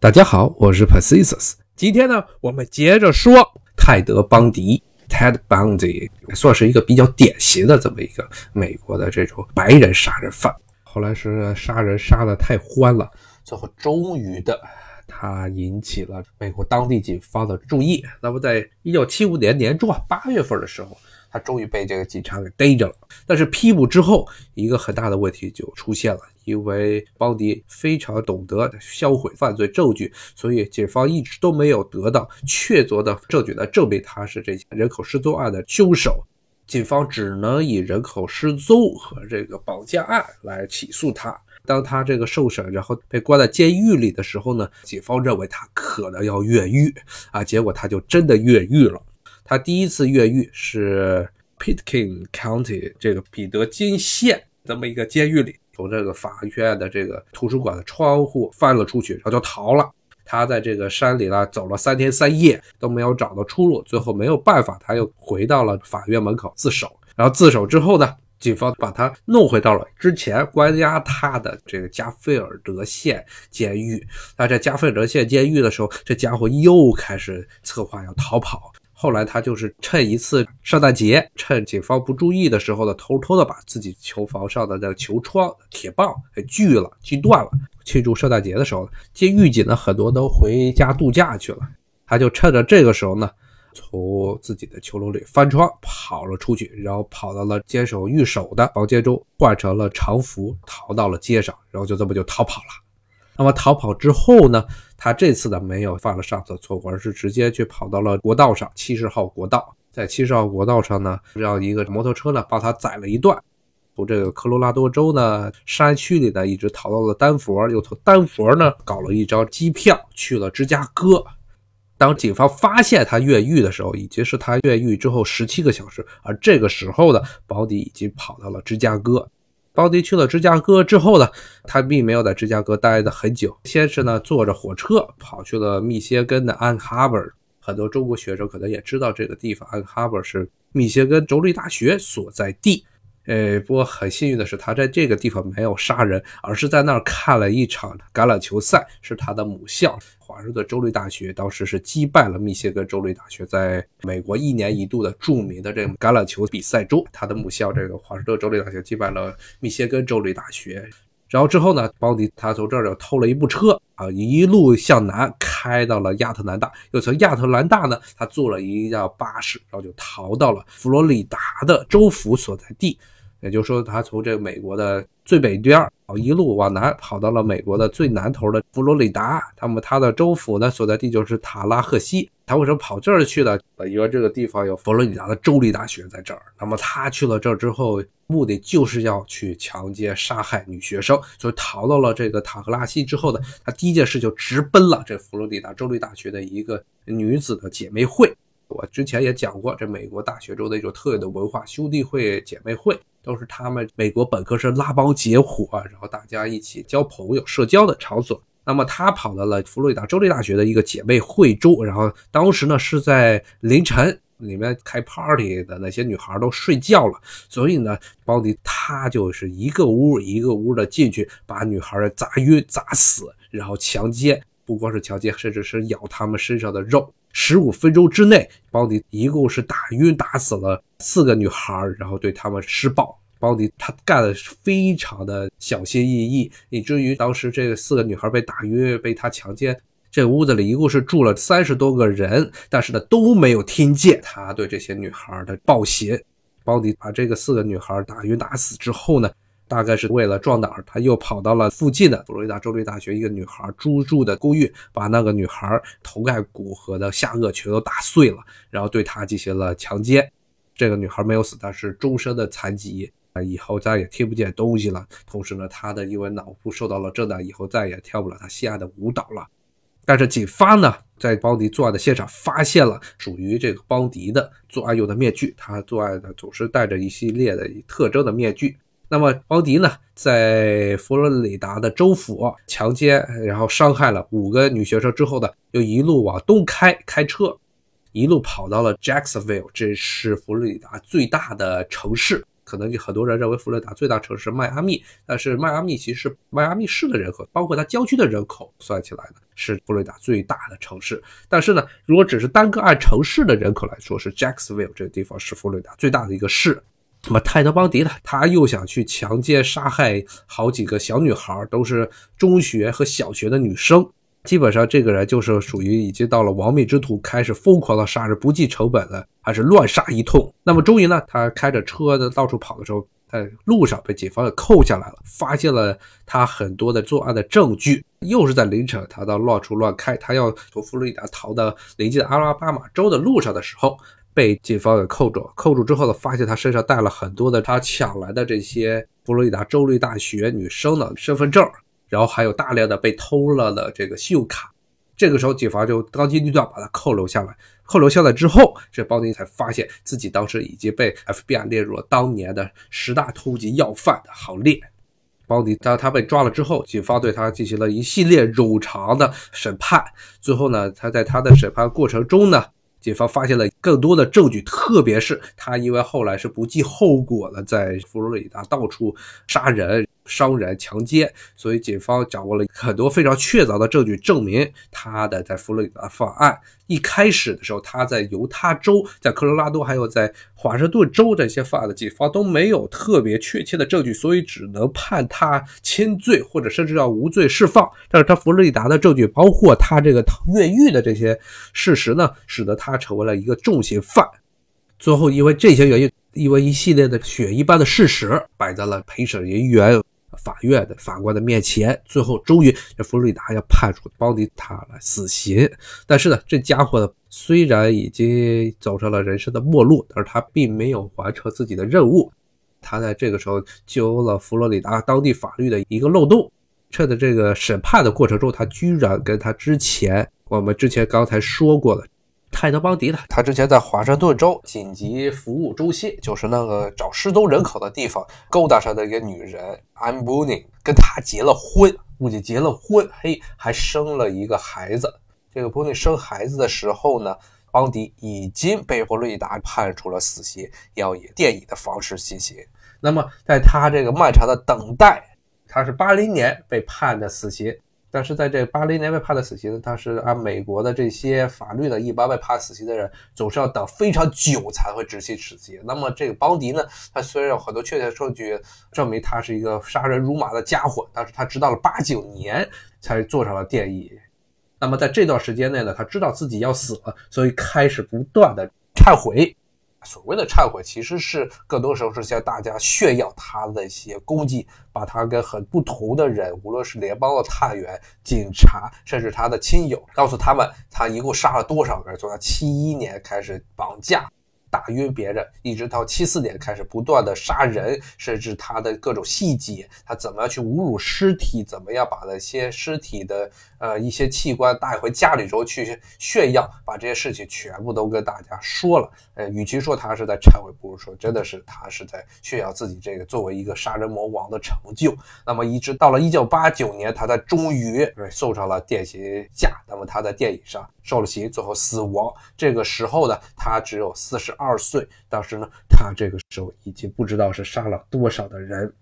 大家好，我是 Pacisus。今天呢，我们接着说泰德·邦迪 （Ted Bundy），算是一个比较典型的这么一个美国的这种白人杀人犯。后来是杀人杀的太欢了，最后终于的他引起了美国当地警方的注意。那么，在一九七五年年中啊八月份的时候。他终于被这个警察给逮着了，但是批捕之后，一个很大的问题就出现了，因为邦迪非常懂得销毁犯罪证据，所以警方一直都没有得到确凿的证据来证明他是这起人口失踪案的凶手，警方只能以人口失踪和这个绑架案来起诉他。当他这个受审，然后被关在监狱里的时候呢，警方认为他可能要越狱啊，结果他就真的越狱了。他第一次越狱是 Pitkin County 这个彼得金县这么一个监狱里，从这个法院的这个图书馆的窗户翻了出去，然后就逃了。他在这个山里呢走了三天三夜都没有找到出路，最后没有办法，他又回到了法院门口自首。然后自首之后呢，警方把他弄回到了之前关押他的这个加菲尔德县监狱。那在加菲尔德县监狱的时候，这家伙又开始策划要逃跑。后来他就是趁一次圣诞节，趁警方不注意的时候呢，偷偷的把自己囚房上的那个囚窗铁棒给锯了、锯断了。庆祝圣诞节的时候，监狱警呢很多都回家度假去了，他就趁着这个时候呢，从自己的囚笼里翻窗跑了出去，然后跑到了监守狱守的房间中，换成了常服，逃到了街上，然后就这么就逃跑了。那么逃跑之后呢？他这次呢没有犯了上次的错误，而是直接去跑到了国道上，七十号国道。在七十号国道上呢，让一个摩托车呢帮他载了一段，从这个科罗拉多州呢山区里呢一直逃到了丹佛，又从丹佛呢搞了一张机票去了芝加哥。当警方发现他越狱的时候，已经是他越狱之后十七个小时，而这个时候呢，保底已经跑到了芝加哥。邦迪去了芝加哥之后呢，他并没有在芝加哥待的很久，先是呢坐着火车跑去了密歇根的安哈伯。很多中国学生可能也知道这个地方，安哈伯是密歇根州立大学所在地。呃，不过很幸运的是，他在这个地方没有杀人，而是在那儿看了一场橄榄球赛，是他的母校。华盛顿州立大学当时是击败了密歇根州立大学，在美国一年一度的著名的这个橄榄球比赛中，他的母校这个华盛顿州立大学击败了密歇根州立大学。然后之后呢，邦迪他从这儿就偷了一部车啊，一路向南开到了亚特兰大，又从亚特兰大呢，他坐了一辆巴士，然后就逃到了佛罗里达的州府所在地。也就是说，他从这美国的最北边儿一路往南跑到了美国的最南头的佛罗里达。那么他的州府呢所在地就是塔拉赫西。他为什么跑这儿去呢？因为这个地方有佛罗里达的州立大学在这儿。那么他去了这儿之后，目的就是要去强奸、杀害女学生，所以逃到了这个塔克拉西之后呢，他第一件事就直奔了这佛罗里达州立大学的一个女子的姐妹会。我之前也讲过，这美国大学中的一种特有的文化——兄弟会、姐妹会。都是他们美国本科生拉帮结伙，然后大家一起交朋友、社交的场所。那么他跑到了佛罗里达州立大学的一个姐妹会中，然后当时呢是在凌晨，里面开 party 的那些女孩都睡觉了，所以呢，邦迪他就是一个屋一个屋的进去，把女孩砸晕、砸死，然后强奸，不光是强奸，甚至是咬他们身上的肉。十五分钟之内，邦迪一共是打晕打死了四个女孩，然后对他们施暴。邦迪他干的非常的小心翼翼，以至于当时这四个女孩被打晕、被他强奸，这屋子里一共是住了三十多个人，但是呢都没有听见他对这些女孩的暴行。邦迪把这个四个女孩打晕打死之后呢？大概是为了壮胆，他又跑到了附近的佛罗里达州立大学一个女孩租住的公寓，把那个女孩头盖骨和的下颚全都打碎了，然后对她进行了强奸。这个女孩没有死，但是终身的残疾啊，以后再也听不见东西了。同时呢，她的因为脑部受到了震荡，以后再也跳不了她心爱的舞蹈了。但是警方呢，在邦迪作案的现场发现了属于这个邦迪的作案用的面具，他作案的总是戴着一系列的特征的面具。那么，邦迪呢，在佛罗里达的州府强奸，然后伤害了五个女学生之后呢，又一路往东开，开车，一路跑到了 Jacksonville，这是佛罗里达最大的城市，可能很多人认为佛罗里达最大城市迈阿密，但是迈阿密其实迈阿密市的人口，包括它郊区的人口算起来呢，是佛罗里达最大的城市。但是呢，如果只是单个按城市的人口来说，是 Jacksonville 这个地方是佛罗里达最大的一个市。那么泰德邦迪呢，他又想去强奸杀害好几个小女孩，都是中学和小学的女生。基本上这个人就是属于已经到了亡命之徒，开始疯狂的杀人，不计成本的，还是乱杀一通。那么终于呢，他开着车的到处跑的时候，在路上被警方给扣下来了，发现了他很多的作案的证据。又是在凌晨，他到乱处乱开，他要从佛罗里达逃到临近阿拉巴马州的路上的时候，被警方给扣住。扣住之后呢，发现他身上带了很多的他抢来的这些佛罗里达州立大学女生的身份证。然后还有大量的被偷了的这个信用卡，这个时候警方就当机立断把他扣留下来。扣留下来之后，这邦迪才发现自己当时已经被 FBI 列入了当年的十大通缉要犯的行列。邦迪当他被抓了之后，警方对他进行了一系列冗长的审判。最后呢，他在他的审判过程中呢，警方发现了更多的证据，特别是他因为后来是不计后果的在佛罗里达到处杀人。伤人、强奸，所以警方掌握了很多非常确凿的证据，证明他的在佛罗里达犯案。一开始的时候，他在犹他州、在科罗拉多还有在华盛顿州这些犯案的警方都没有特别确切的证据，所以只能判他轻罪或者甚至要无罪释放。但是他佛罗里达的证据，包括他这个越狱的这些事实呢，使得他成为了一个重刑犯。最后，因为这些原因，因为一系列的血一般的事实摆在了陪审人员。法院的法官的面前，最后终于这佛罗里达要判处邦迪塔了死刑。但是呢，这家伙呢，虽然已经走上了人生的末路，但是他并没有完成自己的任务。他在这个时候揪了佛罗里达当地法律的一个漏洞，趁着这个审判的过程中，他居然跟他之前我们之前刚才说过的。泰德·邦迪呢？他之前在华盛顿州紧急服务中心，就是那个找失踪人口的地方，勾搭上的一个女人安布尼，跟他结了婚，估计结了婚，嘿，还生了一个孩子。这个布尼生孩子的时候呢，邦迪已经被佛罗里达判处了死刑，要以电椅的方式进行。那么，在他这个漫长的等待，他是八零年被判的死刑。但是在这八零年被判的死刑，他是按美国的这些法律呢，一般被判死刑的人总是要等非常久才会执行死刑。那么这个邦迪呢，他虽然有很多确切证据证明他是一个杀人如麻的家伙，但是他直到了八九年才坐上了电椅。那么在这段时间内呢，他知道自己要死了，所以开始不断的忏悔。所谓的忏悔，其实是更多时候是向大家炫耀他的一些功绩，把他跟很不同的人，无论是联邦的探员、警察，甚至他的亲友，告诉他们他一共杀了多少个人，从他七一年开始绑架。打晕别人，一直到七四年开始不断的杀人，甚至他的各种细节，他怎么样去侮辱尸体，怎么样把那些尸体的呃一些器官带回家里之后去炫耀，把这些事情全部都跟大家说了。呃，与其说他是在忏悔，不如说真的是他是在炫耀自己这个作为一个杀人魔王的成就。那么一直到了一九八九年，他才终于送上了电刑架。那么他在电椅上受了刑，最后死亡。这个时候呢，他只有四十。二岁，当时呢，他这个时候已经不知道是杀了多少的人。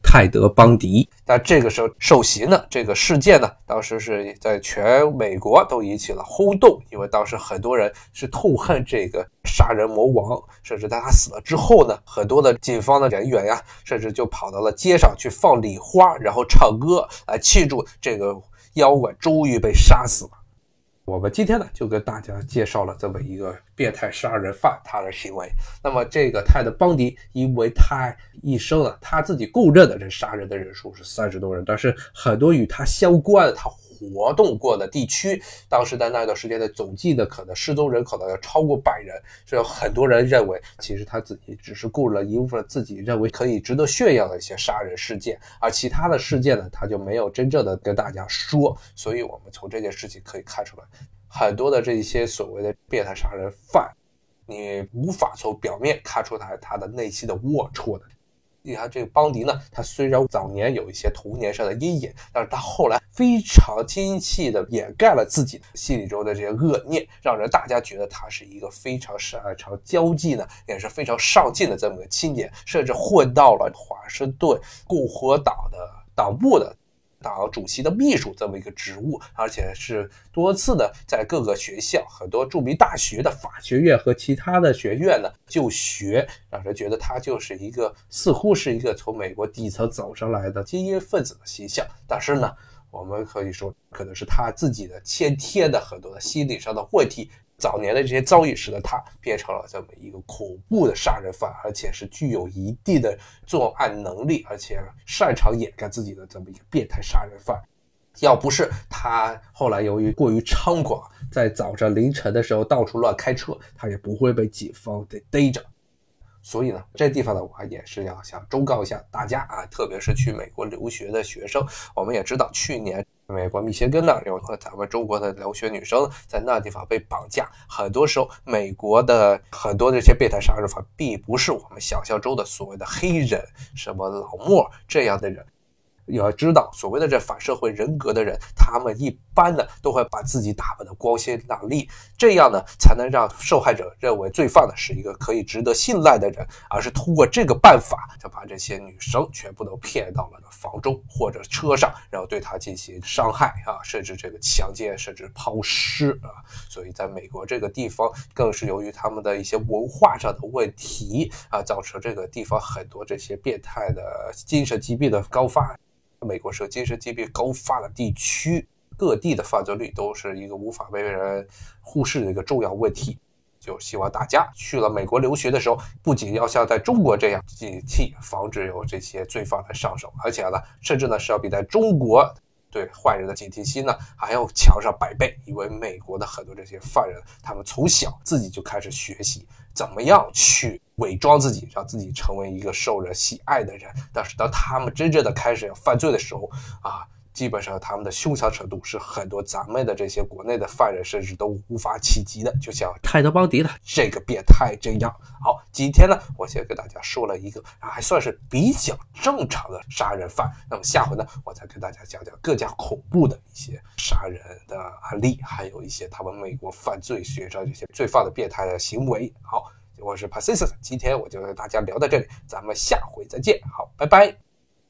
泰德·邦迪，但这个时候受刑呢，这个事件呢，当时是在全美国都引起了轰动，因为当时很多人是痛恨这个杀人魔王，甚至在他死了之后呢，很多的警方的人员呀，甚至就跑到了街上去放礼花，然后唱歌来庆祝这个妖怪终于被杀死了。我们今天呢，就跟大家介绍了这么一个变态杀人犯他的行为。那么这个泰德·邦迪，因为他一生啊，他自己供认的这杀人的人数是三十多人，但是很多与他相关的他。活动过的地区，当时在那段时间的总计的可能失踪人口呢要超过百人，所以很多人认为，其实他自己只是雇了一部分自己认为可以值得炫耀的一些杀人事件，而其他的事件呢，他就没有真正的跟大家说。所以我们从这件事情可以看出来，很多的这一些所谓的变态杀人犯，你无法从表面看出他他的内心的龌龊的。你看这个邦迪呢，他虽然早年有一些童年上的阴影，但是他后来非常精细的掩盖了自己心里中的这些恶念，让人大家觉得他是一个非常擅长交际呢，也是非常上进的这么个青年，甚至混到了华盛顿共和党的党部的。党主席的秘书这么一个职务，而且是多次的在各个学校、很多著名大学的法学院和其他的学院呢就学，让人觉得他就是一个似乎是一个从美国底层走上来的精英分子的形象。但是呢，我们可以说，可能是他自己的先天的很多的心理上的问题。早年的这些遭遇，使得他变成了这么一个恐怖的杀人犯，而且是具有一定的作案能力，而且擅长掩盖自己的这么一个变态杀人犯。要不是他后来由于过于猖狂，在早上凌晨的时候到处乱开车，他也不会被警方给逮着。所以呢，这地方呢，我也是要想忠告一下大家啊，特别是去美国留学的学生。我们也知道，去年美国密歇根那儿有个咱们中国的留学女生在那地方被绑架。很多时候，美国的很多这些变态杀人犯，并不是我们想象中的所谓的黑人，什么老莫这样的人。要知道，所谓的这反社会人格的人，他们一般呢都会把自己打扮的光鲜亮丽，这样呢才能让受害者认为罪犯呢是一个可以值得信赖的人，而是通过这个办法，就把这些女生全部都骗到了房中或者车上，然后对她进行伤害啊，甚至这个强奸，甚至抛尸啊。所以，在美国这个地方，更是由于他们的一些文化上的问题啊，造成这个地方很多这些变态的精神疾病的高发。美国是精神疾病高发的地区，各地的犯罪率都是一个无法被人忽视的一个重要问题。就希望大家去了美国留学的时候，不仅要像在中国这样警惕，防止有这些罪犯来上手，而且呢，甚至呢是要比在中国对坏人的警惕心呢还要强上百倍。因为美国的很多这些犯人，他们从小自己就开始学习怎么样去。伪装自己，让自己成为一个受人喜爱的人。但是当他们真正的开始要犯罪的时候，啊，基本上他们的凶残程度是很多咱们的这些国内的犯人甚至都无法企及的。就像泰德·邦迪的这个变态这样。好，今天呢，我先给大家说了一个还算是比较正常的杀人犯。那么下回呢，我再跟大家讲讲更加恐怖的一些杀人的案例，还有一些他们美国犯罪学上这些罪犯的变态的行为。好。我是 p a c i s 今天我就跟大家聊到这里，咱们下回再见，好，拜拜。